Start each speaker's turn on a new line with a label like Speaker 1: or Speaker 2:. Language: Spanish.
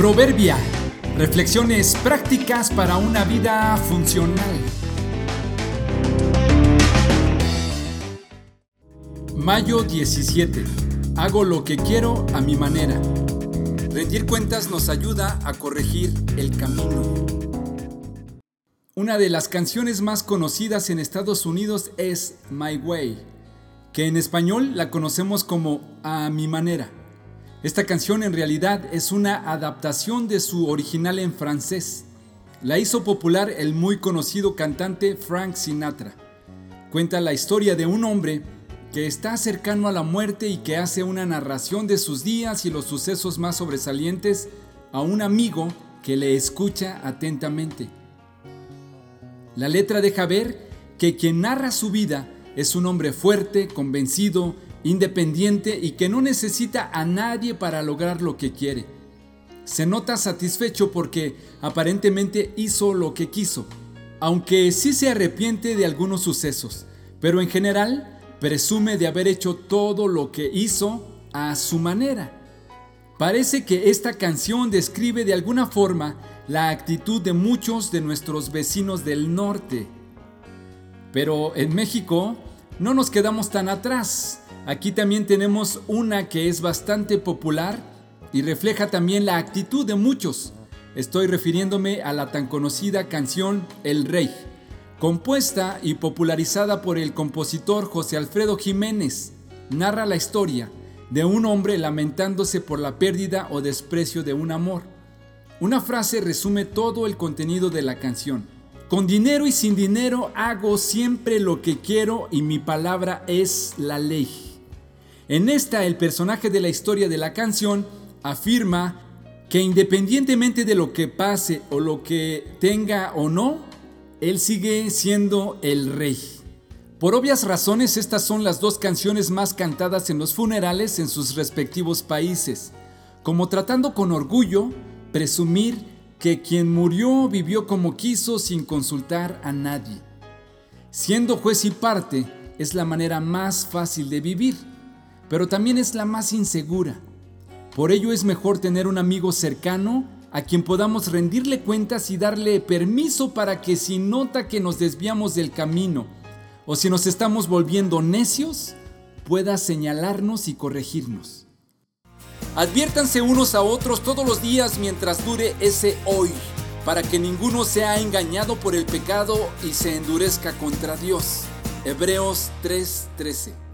Speaker 1: Proverbia. Reflexiones prácticas para una vida funcional. Mayo 17. Hago lo que quiero a mi manera. Rendir cuentas nos ayuda a corregir el camino. Una de las canciones más conocidas en Estados Unidos es My Way, que en español la conocemos como A mi manera. Esta canción en realidad es una adaptación de su original en francés. La hizo popular el muy conocido cantante Frank Sinatra. Cuenta la historia de un hombre que está cercano a la muerte y que hace una narración de sus días y los sucesos más sobresalientes a un amigo que le escucha atentamente. La letra deja ver que quien narra su vida es un hombre fuerte, convencido, independiente y que no necesita a nadie para lograr lo que quiere. Se nota satisfecho porque aparentemente hizo lo que quiso, aunque sí se arrepiente de algunos sucesos, pero en general presume de haber hecho todo lo que hizo a su manera. Parece que esta canción describe de alguna forma la actitud de muchos de nuestros vecinos del norte. Pero en México no nos quedamos tan atrás. Aquí también tenemos una que es bastante popular y refleja también la actitud de muchos. Estoy refiriéndome a la tan conocida canción El Rey, compuesta y popularizada por el compositor José Alfredo Jiménez. Narra la historia de un hombre lamentándose por la pérdida o desprecio de un amor. Una frase resume todo el contenido de la canción. Con dinero y sin dinero hago siempre lo que quiero y mi palabra es la ley. En esta, el personaje de la historia de la canción afirma que independientemente de lo que pase o lo que tenga o no, él sigue siendo el rey. Por obvias razones, estas son las dos canciones más cantadas en los funerales en sus respectivos países, como tratando con orgullo presumir que quien murió vivió como quiso sin consultar a nadie. Siendo juez y parte es la manera más fácil de vivir pero también es la más insegura. Por ello es mejor tener un amigo cercano a quien podamos rendirle cuentas y darle permiso para que si nota que nos desviamos del camino o si nos estamos volviendo necios, pueda señalarnos y corregirnos. Adviértanse unos a otros todos los días mientras dure ese hoy, para que ninguno sea engañado por el pecado y se endurezca contra Dios. Hebreos 3:13